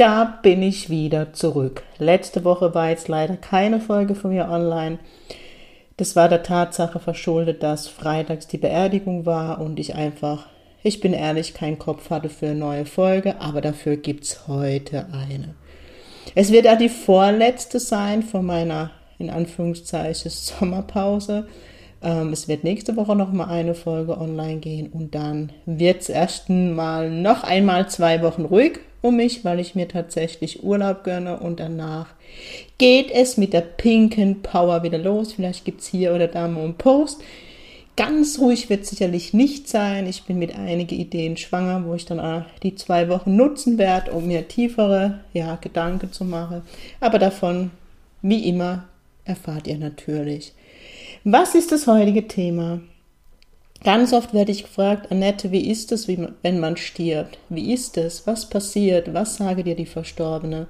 Da bin ich wieder zurück. Letzte Woche war jetzt leider keine Folge von mir online. Das war der Tatsache verschuldet, dass freitags die Beerdigung war und ich einfach, ich bin ehrlich, keinen Kopf hatte für eine neue Folge, aber dafür gibt es heute eine. Es wird ja die vorletzte sein von meiner, in Anführungszeichen, Sommerpause. Ähm, es wird nächste Woche noch mal eine Folge online gehen und dann wird es erst mal noch einmal zwei Wochen ruhig um mich, weil ich mir tatsächlich Urlaub gönne und danach geht es mit der pinken Power wieder los. Vielleicht gibt es hier oder da mal einen Post. Ganz ruhig wird sicherlich nicht sein. Ich bin mit einigen Ideen schwanger, wo ich dann die zwei Wochen nutzen werde, um mir tiefere ja, Gedanken zu machen. Aber davon, wie immer, erfahrt ihr natürlich. Was ist das heutige Thema? Ganz oft werde ich gefragt, Annette, wie ist es, wenn man stirbt? Wie ist es? Was passiert? Was sage dir die Verstorbene?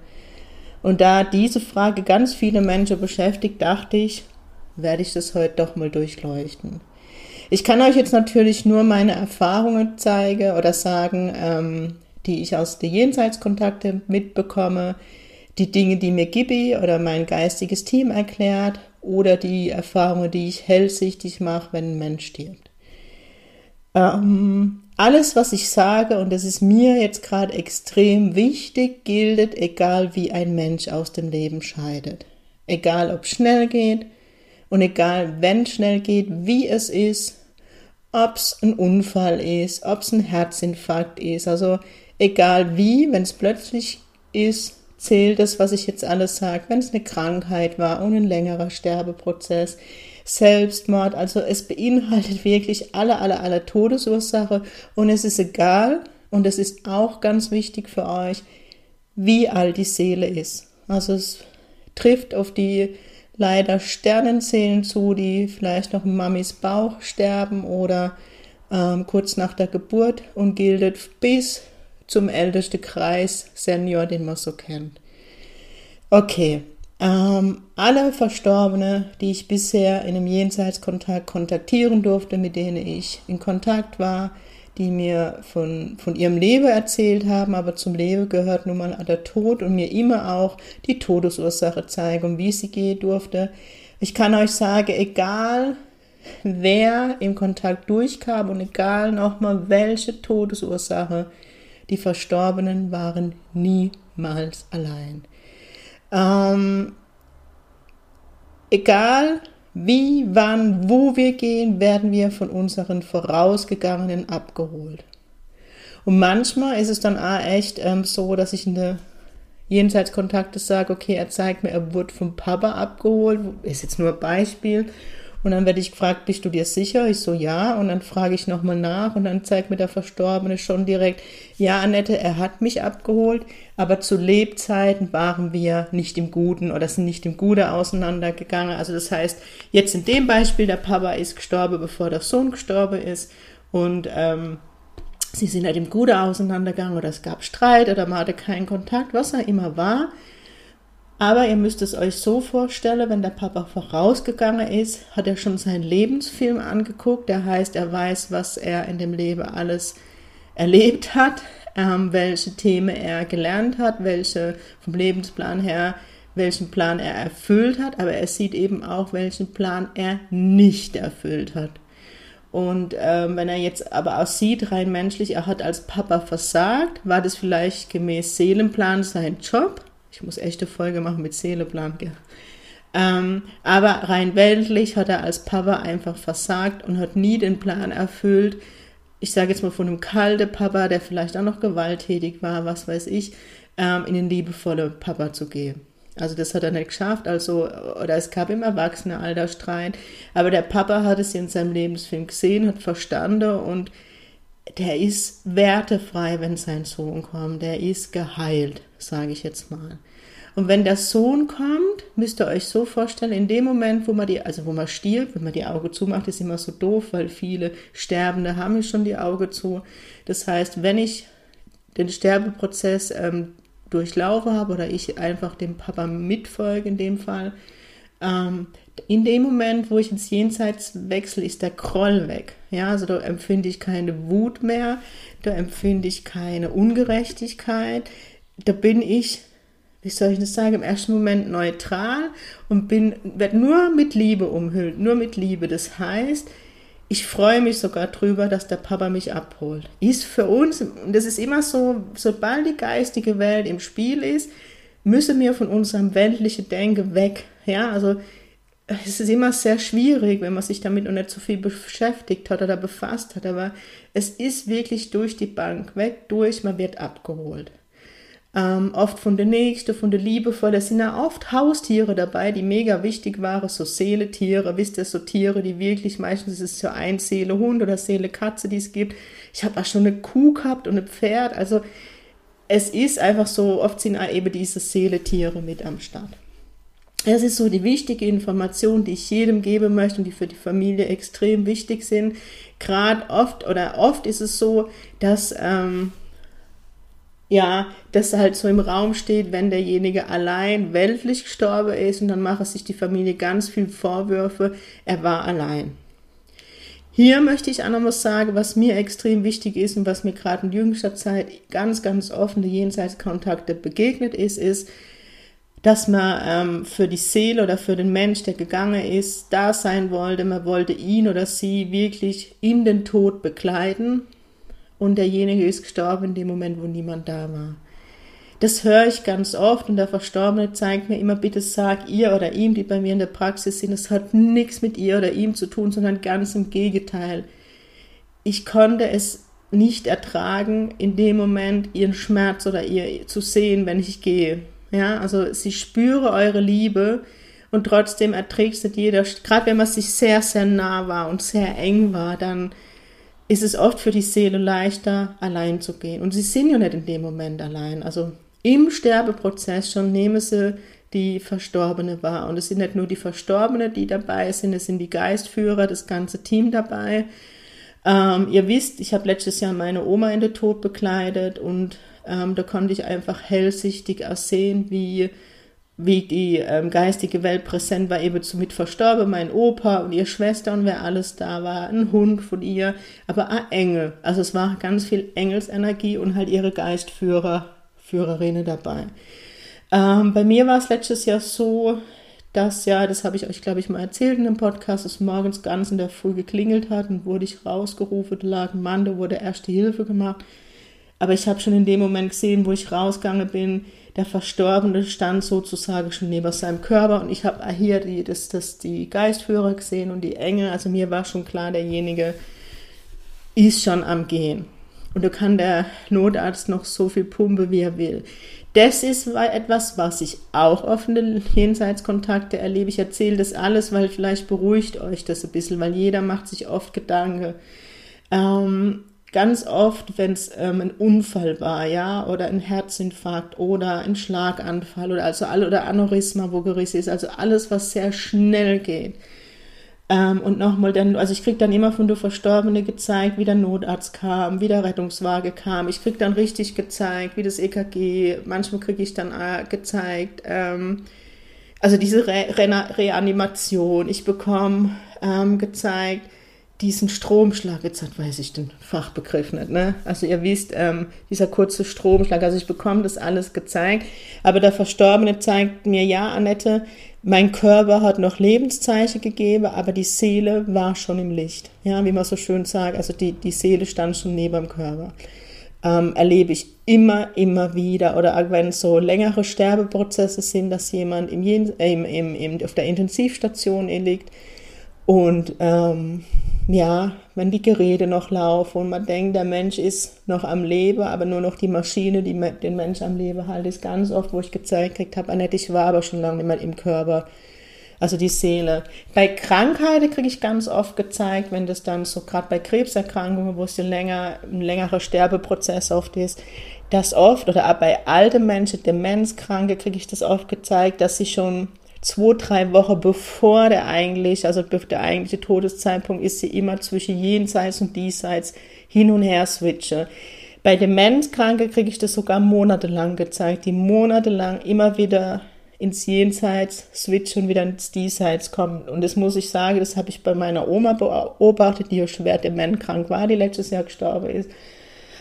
Und da diese Frage ganz viele Menschen beschäftigt, dachte ich, werde ich das heute doch mal durchleuchten. Ich kann euch jetzt natürlich nur meine Erfahrungen zeigen oder sagen, ähm, die ich aus den Jenseitskontakten mitbekomme, die Dinge, die mir Gibi oder mein geistiges Team erklärt oder die Erfahrungen, die ich hellsichtig mache, wenn ein Mensch stirbt. Ähm, alles, was ich sage, und das ist mir jetzt gerade extrem wichtig, gilt, egal wie ein Mensch aus dem Leben scheidet. Egal, ob schnell geht und egal, wenn schnell geht, wie es ist, ob es ein Unfall ist, ob es ein Herzinfarkt ist. Also egal wie, wenn es plötzlich ist, zählt das, was ich jetzt alles sage, wenn es eine Krankheit war und ein längerer Sterbeprozess. Selbstmord. Also es beinhaltet wirklich alle, alle, alle Todesursache und es ist egal und es ist auch ganz wichtig für euch, wie alt die Seele ist. Also es trifft auf die leider Sternenseelen zu, die vielleicht noch in Mamis Bauch sterben oder ähm, kurz nach der Geburt und gilt bis zum ältesten Kreis Senior, den man so kennt. Okay, ähm, alle Verstorbene, die ich bisher in einem Jenseitskontakt kontaktieren durfte, mit denen ich in Kontakt war, die mir von, von ihrem Leben erzählt haben, aber zum Leben gehört nun mal der Tod und mir immer auch die Todesursache zeigen, um wie sie geht durfte. Ich kann euch sagen, egal wer im Kontakt durchkam und egal nochmal welche Todesursache, die Verstorbenen waren niemals allein. Ähm, egal wie, wann, wo wir gehen, werden wir von unseren Vorausgegangenen abgeholt. Und manchmal ist es dann auch echt ähm, so, dass ich in der Jenseitskontakte sage, okay, er zeigt mir, er wurde vom Papa abgeholt, ist jetzt nur ein Beispiel. Und dann werde ich gefragt, bist du dir sicher? Ich so, ja. Und dann frage ich nochmal nach und dann zeigt mir der Verstorbene schon direkt, ja, Annette, er hat mich abgeholt, aber zu Lebzeiten waren wir nicht im Guten oder sind nicht im Gute auseinandergegangen. Also das heißt, jetzt in dem Beispiel, der Papa ist gestorben, bevor der Sohn gestorben ist und ähm, sie sind halt im Gute auseinandergegangen oder es gab Streit oder man hatte keinen Kontakt, was er immer war. Aber ihr müsst es euch so vorstellen, wenn der Papa vorausgegangen ist, hat er schon seinen Lebensfilm angeguckt. Der heißt, er weiß, was er in dem Leben alles erlebt hat, ähm, welche Themen er gelernt hat, welche vom Lebensplan her, welchen Plan er erfüllt hat, aber er sieht eben auch, welchen Plan er nicht erfüllt hat. Und ähm, wenn er jetzt aber auch sieht, rein menschlich, er hat als Papa versagt, war das vielleicht gemäß Seelenplan sein Job ich muss echte Folge machen mit Seeleplan, gell? Ähm, aber rein weltlich hat er als Papa einfach versagt und hat nie den Plan erfüllt. Ich sage jetzt mal von einem kalten Papa, der vielleicht auch noch gewalttätig war, was weiß ich, ähm, in den liebevollen Papa zu gehen. Also das hat er nicht geschafft, also, oder es gab im Erwachsenenalter Streit, aber der Papa hat es in seinem Lebensfilm gesehen, hat verstanden und der ist wertefrei, wenn sein Sohn kommt. Der ist geheilt, sage ich jetzt mal. Und wenn der Sohn kommt, müsst ihr euch so vorstellen, in dem Moment, wo man die, also wo man stirbt, wenn man die Augen zumacht, ist immer so doof, weil viele Sterbende haben schon die Augen zu. Das heißt, wenn ich den Sterbeprozess ähm, durchlaufe habe oder ich einfach dem Papa mitfolge in dem Fall, ähm, in dem Moment, wo ich ins Jenseits wechsle, ist der Kroll weg. Ja, also da empfinde ich keine Wut mehr, da empfinde ich keine Ungerechtigkeit, da bin ich, wie soll ich das sagen, im ersten Moment neutral und bin, werde nur mit Liebe umhüllt, nur mit Liebe. Das heißt, ich freue mich sogar drüber, dass der Papa mich abholt. Ist für uns, und das ist immer so, sobald die geistige Welt im Spiel ist, müssen wir von unserem weltlichen Denken weg. Ja, also es ist immer sehr schwierig, wenn man sich damit noch nicht so viel beschäftigt hat oder befasst hat, aber es ist wirklich durch die Bank weg, durch, man wird abgeholt. Ähm, oft von der Nächste, von der Liebevoll, da sind ja oft Haustiere dabei, die mega wichtig waren, so Seeletiere, wisst ihr, so Tiere, die wirklich, meistens ist es so ein Seele Hund oder Seele Katze, die es gibt. Ich habe auch schon eine Kuh gehabt und ein Pferd, also es ist einfach so, oft sind eben diese Seeletiere mit am Start. Das ist so die wichtige Information, die ich jedem geben möchte und die für die Familie extrem wichtig sind. Gerade oft oder oft ist es so, dass ähm, ja, das halt so im Raum steht, wenn derjenige allein weltlich gestorben ist und dann macht sich die Familie ganz viel Vorwürfe, er war allein. Hier möchte ich auch noch was sagen, was mir extrem wichtig ist und was mir gerade in jüngster Zeit ganz, ganz offene Jenseitskontakte begegnet ist, ist, dass man ähm, für die Seele oder für den Mensch, der gegangen ist, da sein wollte. Man wollte ihn oder sie wirklich in den Tod begleiten und derjenige ist gestorben in dem Moment, wo niemand da war. Das höre ich ganz oft und der Verstorbene zeigt mir immer, bitte sag ihr oder ihm, die bei mir in der Praxis sind, es hat nichts mit ihr oder ihm zu tun, sondern ganz im Gegenteil. Ich konnte es nicht ertragen, in dem Moment ihren Schmerz oder ihr zu sehen, wenn ich gehe. Ja, also sie spüre eure Liebe und trotzdem erträgst du jeder, gerade wenn man sich sehr, sehr nah war und sehr eng war, dann ist es oft für die Seele leichter, allein zu gehen. Und sie sind ja nicht in dem Moment allein. Also im Sterbeprozess schon nehmen sie die Verstorbene wahr. Und es sind nicht nur die Verstorbene, die dabei sind, es sind die Geistführer, das ganze Team dabei. Ähm, ihr wisst, ich habe letztes Jahr meine Oma in den Tod bekleidet und ähm, da konnte ich einfach hellsichtig ersehen, wie, wie die ähm, geistige Welt präsent war, eben zu mit verstorben, mein Opa und ihre Schwester und wer alles da war, ein Hund von ihr, aber auch Engel. Also es war ganz viel Engelsenergie und halt ihre Geistführer, Führerinnen dabei. Ähm, bei mir war es letztes Jahr so, dass ja, das habe ich euch, glaube ich, mal erzählt in dem Podcast, es morgens ganz in der Früh geklingelt hat und wurde ich rausgerufen, lag ein Mann, da wurde erste Hilfe gemacht. Aber ich habe schon in dem Moment gesehen, wo ich rausgegangen bin, der Verstorbene stand sozusagen schon neben seinem Körper und ich habe hier die, das, das, die Geistführer gesehen und die Engel. Also mir war schon klar, derjenige ist schon am Gehen. Und da kann der Notarzt noch so viel pumpe, wie er will. Das ist etwas, was ich auch offene Jenseitskontakte erlebe. Ich erzähle das alles, weil vielleicht beruhigt euch das ein bisschen, weil jeder macht sich oft Gedanken. Ähm, ganz oft, wenn es ähm, ein Unfall war, ja, oder ein Herzinfarkt oder ein Schlaganfall oder also alle oder Aneurysma, wo gerissen ist, also alles, was sehr schnell geht. Ähm, und nochmal dann, also ich krieg dann immer von der Verstorbene gezeigt, wie der Notarzt kam, wie der Rettungswagen kam. Ich krieg dann richtig gezeigt, wie das EKG, manchmal kriege ich dann äh, gezeigt, ähm, also diese Re Re Reanimation. Ich bekomme ähm, gezeigt, diesen Stromschlag, jetzt weiß ich den Fachbegriff nicht, ne? Also ihr wisst, ähm, dieser kurze Stromschlag, also ich bekomme das alles gezeigt, aber der Verstorbene zeigt mir, ja, Annette, mein Körper hat noch Lebenszeichen gegeben, aber die Seele war schon im Licht. Ja, wie man so schön sagt, also die, die Seele stand schon neben dem Körper. Ähm, erlebe ich immer, immer wieder. Oder wenn so längere Sterbeprozesse sind, dass jemand im, äh, im, im, im, auf der Intensivstation liegt und ähm, ja, wenn die Geräte noch laufen und man denkt, der Mensch ist noch am Leben, aber nur noch die Maschine, die den Mensch am Leben hält, ist ganz oft, wo ich gezeigt habe, Annette, ich war aber schon lange nicht mehr im Körper. also die Seele. Bei Krankheiten kriege ich ganz oft gezeigt, wenn das dann so gerade bei Krebserkrankungen, wo es ein, länger, ein längerer Sterbeprozess oft ist, dass oft, oder auch bei alten Menschen, Demenzkranke, kriege ich das oft gezeigt, dass sie schon zwei, drei Wochen bevor der eigentlich, also der eigentliche Todeszeitpunkt ist, sie immer zwischen jenseits und diesseits hin und her switchen. Bei Demenzkranke kriege ich das sogar monatelang gezeigt, die monatelang immer wieder ins Jenseits switchen und wieder ins Diesseits kommen. Und das muss ich sagen, das habe ich bei meiner Oma beobachtet, die ja schwer dementkrank war, die letztes Jahr gestorben ist.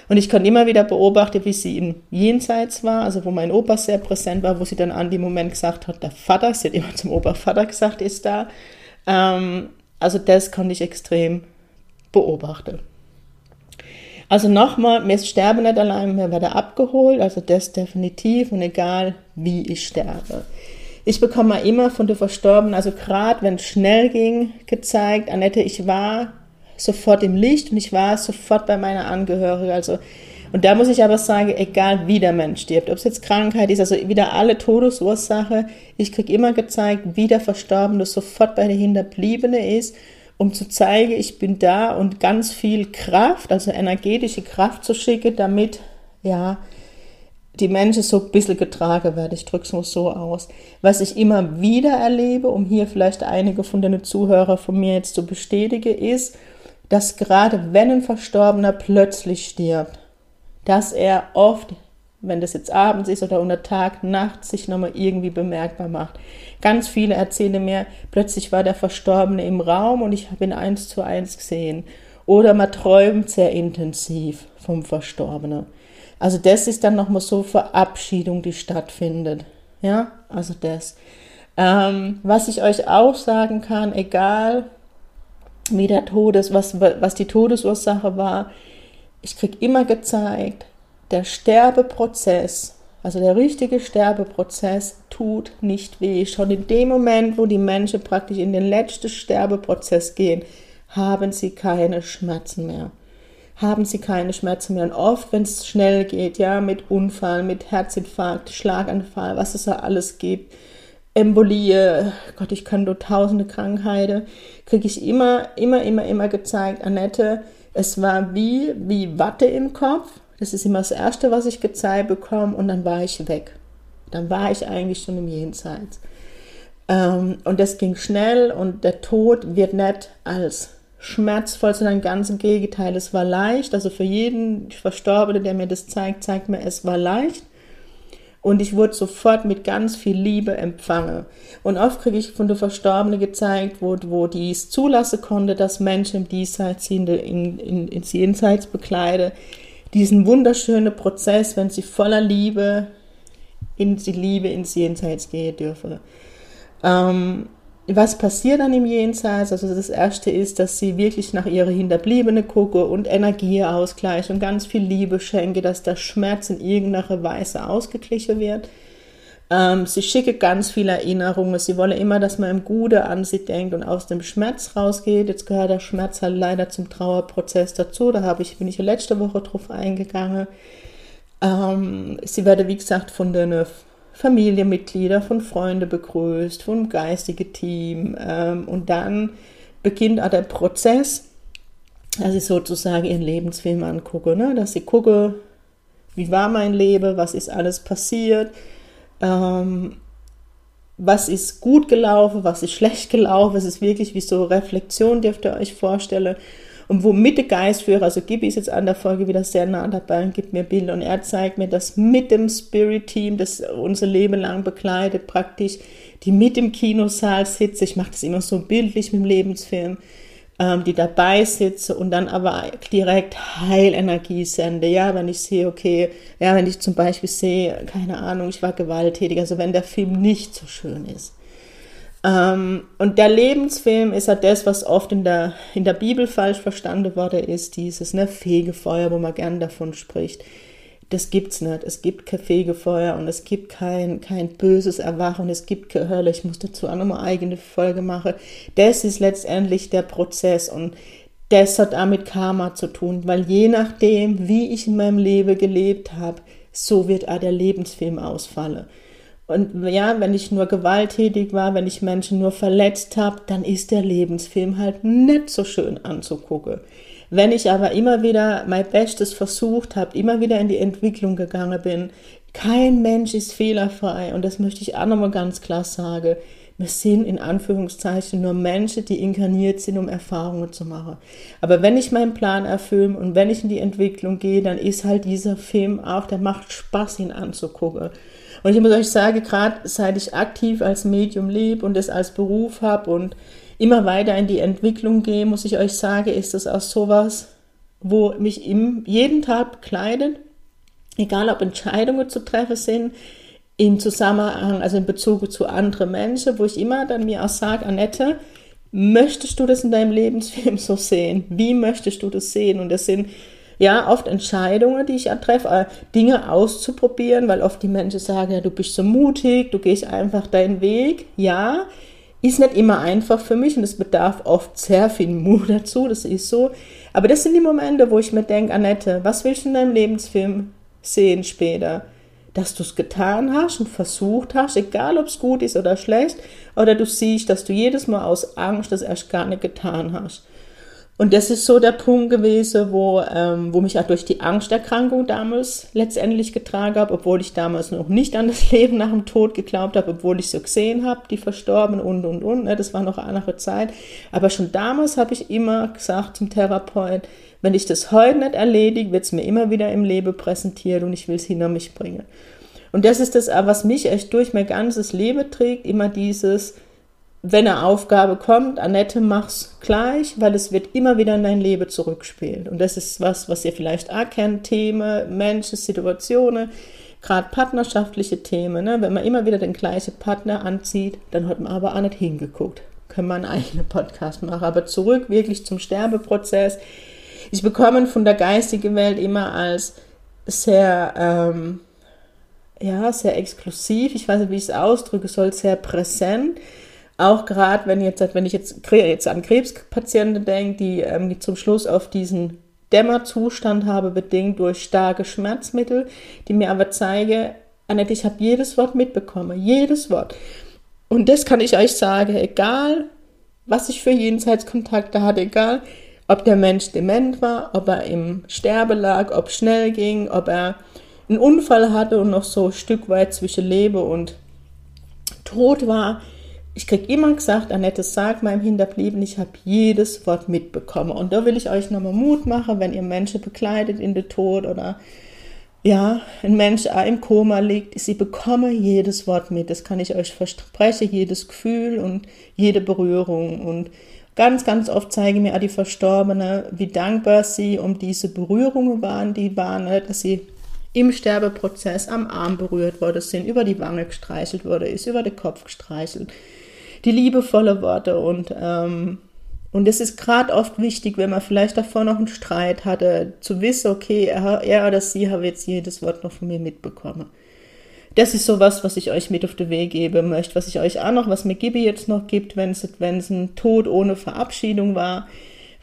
Und ich konnte immer wieder beobachten, wie sie im Jenseits war, also wo mein Opa sehr präsent war, wo sie dann an dem Moment gesagt hat, der Vater, sie hat immer zum Opa Vater gesagt, ist da. Ähm, also das konnte ich extrem beobachten. Also nochmal, wir sterben nicht allein, wir werden abgeholt, also das definitiv und egal wie ich sterbe. Ich bekomme immer von der Verstorbenen, also gerade wenn es schnell ging, gezeigt, Annette, ich war sofort im Licht und ich war sofort bei meiner Angehörigen. Also, und da muss ich aber sagen, egal wie der Mensch stirbt, ob es jetzt Krankheit ist, also wieder alle Todesursache, ich kriege immer gezeigt, wie der Verstorbene sofort bei der Hinterbliebene ist um zu zeigen, ich bin da und ganz viel Kraft, also energetische Kraft zu schicken, damit, ja, die Menschen so ein bisschen getragen werden. Ich drücke es nur so aus. Was ich immer wieder erlebe, um hier vielleicht einige von den Zuhörern von mir jetzt zu bestätigen, ist, dass gerade wenn ein Verstorbener plötzlich stirbt, dass er oft wenn das jetzt abends ist oder unter Tag, Nacht, sich nochmal irgendwie bemerkbar macht. Ganz viele erzählen mir, plötzlich war der Verstorbene im Raum und ich habe ihn eins zu eins gesehen. Oder man träumt sehr intensiv vom Verstorbenen. Also das ist dann nochmal so Verabschiedung, die stattfindet. Ja, also das. Ähm, was ich euch auch sagen kann, egal wie der Todes, was, was die Todesursache war, ich krieg immer gezeigt, der Sterbeprozess, also der richtige Sterbeprozess, tut nicht weh. Schon in dem Moment, wo die Menschen praktisch in den letzten Sterbeprozess gehen, haben sie keine Schmerzen mehr. Haben sie keine Schmerzen mehr. Und oft, wenn es schnell geht, ja, mit Unfall, mit Herzinfarkt, Schlaganfall, was es da alles gibt, Embolie, Gott, ich kann nur tausende Krankheiten, kriege ich immer, immer, immer, immer gezeigt, Annette, es war wie, wie Watte im Kopf das ist immer das Erste, was ich gezeigt bekomme und dann war ich weg. Dann war ich eigentlich schon im Jenseits. Ähm, und das ging schnell und der Tod wird nicht als schmerzvoll, sondern ganz im Gegenteil. Es war leicht. Also für jeden Verstorbenen, der mir das zeigt, zeigt mir, es war leicht. Und ich wurde sofort mit ganz viel Liebe empfangen. Und oft kriege ich von der Verstorbenen gezeigt, wo, wo die es zulassen konnte, dass Menschen im Diesseits in, in, in, ins Jenseits bekleiden, diesen wunderschönen Prozess, wenn sie voller Liebe in die Liebe ins Jenseits gehen dürfen. Ähm, was passiert dann im Jenseits? Also das erste ist, dass sie wirklich nach ihrer Hinterbliebene gucke und Energie ausgleichen und ganz viel Liebe schenke, dass der Schmerz in irgendeiner Weise ausgeglichen wird. Ähm, sie schicke ganz viele Erinnerungen. Sie wolle immer, dass man im Gute an sie denkt und aus dem Schmerz rausgeht. Jetzt gehört der Schmerz halt leider zum Trauerprozess dazu. Da habe ich, bin ich letzte Woche drauf eingegangen. Ähm, sie werde, wie gesagt, von den Familienmitgliedern, von Freunden begrüßt, vom geistigen Team. Ähm, und dann beginnt auch der Prozess, dass ich sozusagen ihren Lebensfilm angucke. Ne? Dass sie gucke, wie war mein Leben, was ist alles passiert ähm, was ist gut gelaufen, was ist schlecht gelaufen. Es ist wirklich wie so Reflexion, dürft ihr euch vorstellen. Und womit der Geistführer, also Gibi ist jetzt an der Folge wieder sehr nah dabei und gibt mir Bilder und er zeigt mir, dass mit dem Spirit-Team, das unser Leben lang begleitet, praktisch, die mit im Kinosaal sitzt, ich mache das immer so bildlich mit dem Lebensfilm, ähm, die dabei sitze und dann aber direkt Heilenergie sende. Ja, wenn ich sehe, okay, ja, wenn ich zum Beispiel sehe, keine Ahnung, ich war gewalttätig, also wenn der Film nicht so schön ist. Ähm, und der Lebensfilm ist halt das, was oft in der, in der Bibel falsch verstanden worden ist, dieses ne, Fegefeuer, wo man gern davon spricht das gibt's nicht. Es gibt kein Fegefeuer und es gibt kein, kein böses Erwachen, es gibt keine Hölle. Ich muss dazu auch nochmal eigene Folge machen. Das ist letztendlich der Prozess und das hat damit Karma zu tun, weil je nachdem, wie ich in meinem Leben gelebt habe, so wird auch der Lebensfilm ausfallen. Und ja, wenn ich nur gewalttätig war, wenn ich Menschen nur verletzt habe, dann ist der Lebensfilm halt nicht so schön anzugucken. Wenn ich aber immer wieder mein Bestes versucht habe, immer wieder in die Entwicklung gegangen bin, kein Mensch ist fehlerfrei und das möchte ich auch nochmal ganz klar sagen. Wir sind in Anführungszeichen nur Menschen, die inkarniert sind, um Erfahrungen zu machen. Aber wenn ich meinen Plan erfülle und wenn ich in die Entwicklung gehe, dann ist halt dieser Film auch, der macht Spaß, ihn anzugucken. Und ich muss euch sagen, gerade seit ich aktiv als Medium lebe und es als Beruf habe und immer weiter in die Entwicklung gehe, muss ich euch sagen, ist das auch sowas, wo mich im, jeden Tag bekleidet, egal ob Entscheidungen zu treffen sind, im Zusammenhang, also in Bezug zu anderen Menschen, wo ich immer dann mir auch sage, Annette, möchtest du das in deinem Lebensfilm so sehen? Wie möchtest du das sehen? Und das sind ja, oft Entscheidungen, die ich treffe, äh, Dinge auszuprobieren, weil oft die Menschen sagen, ja, du bist so mutig, du gehst einfach deinen Weg. Ja, ist nicht immer einfach für mich und es bedarf oft sehr viel Mut dazu, das ist so. Aber das sind die Momente, wo ich mir denke, Annette, was willst du in deinem Lebensfilm sehen später? Dass du es getan hast und versucht hast, egal ob es gut ist oder schlecht, oder du siehst, dass du jedes Mal aus Angst das erst gar nicht getan hast. Und das ist so der Punkt gewesen, wo, ähm, wo mich auch durch die Angsterkrankung damals letztendlich getragen habe, obwohl ich damals noch nicht an das Leben nach dem Tod geglaubt habe, obwohl ich so gesehen habe, die Verstorbenen und, und, und. Ne, das war noch eine andere Zeit. Aber schon damals habe ich immer gesagt zum Therapeut, wenn ich das heute nicht erledige, wird es mir immer wieder im Leben präsentiert und ich will es hinter mich bringen. Und das ist das, was mich echt durch mein ganzes Leben trägt, immer dieses, wenn eine Aufgabe kommt, Annette, mach's gleich, weil es wird immer wieder in dein Leben zurückspielen. Und das ist was, was ihr vielleicht auch kennt, Themen, Menschen, Situationen, gerade partnerschaftliche Themen. Ne? Wenn man immer wieder den gleichen Partner anzieht, dann hat man aber auch nicht hingeguckt. Können wir einen eigenen Podcast machen. Aber zurück wirklich zum Sterbeprozess. Ich bekomme von der geistigen Welt immer als sehr, ähm, ja, sehr exklusiv, ich weiß nicht, wie ich es ausdrücken soll, sehr präsent auch gerade, wenn wenn ich jetzt, jetzt an Krebspatienten denke, die, ähm, die zum Schluss auf diesen Dämmerzustand habe, bedingt durch starke Schmerzmittel, die mir aber zeige, Annette, ich habe jedes Wort mitbekommen, jedes Wort. Und das kann ich euch sagen, egal, was ich für Jenseitskontakte hatte, egal, ob der Mensch dement war, ob er im Sterbe lag, ob schnell ging, ob er einen Unfall hatte und noch so ein Stück weit zwischen Lebe und Tod war, ich kriege immer gesagt, Annette, sag meinem Hinterblieben, ich habe jedes Wort mitbekommen. Und da will ich euch nochmal Mut machen, wenn ihr Menschen begleitet in den Tod oder ja, ein Mensch im Koma liegt, sie bekomme jedes Wort mit. Das kann ich euch versprechen, jedes Gefühl und jede Berührung. Und ganz, ganz oft zeigen mir auch die Verstorbenen, wie dankbar sie um diese Berührungen waren, die waren, dass sie im Sterbeprozess am Arm berührt worden sind, über die Wange gestreichelt wurde, ist über den Kopf gestreichelt die liebevolle Worte und ähm, und es ist gerade oft wichtig, wenn man vielleicht davor noch einen Streit hatte, zu wissen, okay, er, er oder sie hat jetzt jedes Wort noch von mir mitbekommen. Das ist sowas, was ich euch mit auf den Weg geben möchte, was ich euch auch noch, was mir Gibi jetzt noch gibt, wenn es ein Tod ohne Verabschiedung war,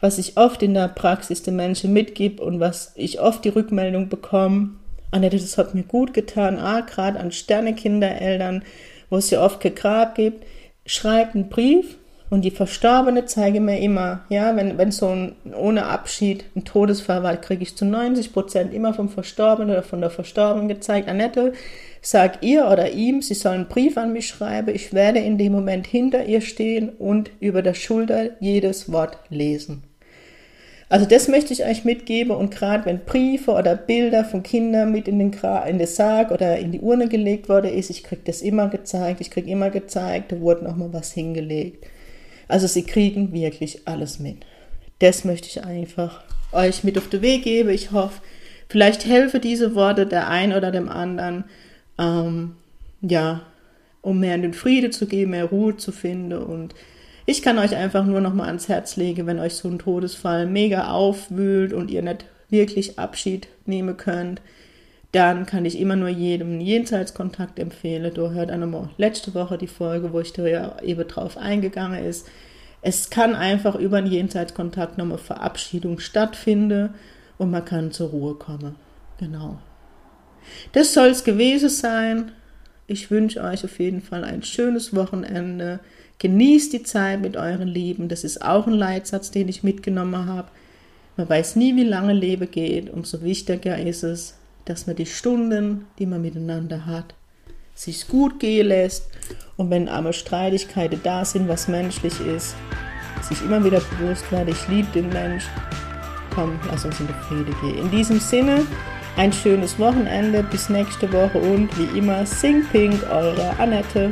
was ich oft in der Praxis den Menschen mitgib und was ich oft die Rückmeldung bekomme, Annette, das hat mir gut getan, ah, gerade an Sternekindereltern, wo es ja oft kein Grab gibt, schreibt einen Brief und die Verstorbene zeige mir immer, ja, wenn, wenn so ein ohne Abschied ein Todesfall war, kriege ich zu 90 Prozent immer vom Verstorbenen oder von der Verstorbenen gezeigt. Annette, sag ihr oder ihm, sie sollen einen Brief an mich schreiben. Ich werde in dem Moment hinter ihr stehen und über der Schulter jedes Wort lesen. Also das möchte ich euch mitgeben und gerade wenn Briefe oder Bilder von Kindern mit in den, Gra in den Sarg oder in die Urne gelegt worden ist, ich kriege das immer gezeigt, ich kriege immer gezeigt, da wurde noch mal was hingelegt. Also sie kriegen wirklich alles mit. Das möchte ich einfach euch mit auf den Weg geben. Ich hoffe, vielleicht helfe diese Worte der einen oder dem anderen, ähm, ja, um mehr in den Friede zu gehen, mehr Ruhe zu finden und ich kann euch einfach nur noch mal ans Herz legen, wenn euch so ein Todesfall mega aufwühlt und ihr nicht wirklich Abschied nehmen könnt, dann kann ich immer nur jedem Jenseitskontakt empfehlen. Du hört einmal letzte Woche die Folge, wo ich da ja eben drauf eingegangen ist. Es kann einfach über einen Jenseitskontakt nochmal Verabschiedung stattfinden und man kann zur Ruhe kommen. Genau. Das soll es gewesen sein. Ich wünsche euch auf jeden Fall ein schönes Wochenende. Genießt die Zeit mit euren Lieben. Das ist auch ein Leitsatz, den ich mitgenommen habe. Man weiß nie, wie lange Leben geht. Umso wichtiger ist es, dass man die Stunden, die man miteinander hat, sich gut gehen lässt. Und wenn einmal Streitigkeiten da sind, was menschlich ist, sich immer wieder bewusst wird, ich liebe den Mensch. Komm, lass uns in die Friede gehen. In diesem Sinne, ein schönes Wochenende, bis nächste Woche und wie immer, Sing Pink, eure Annette.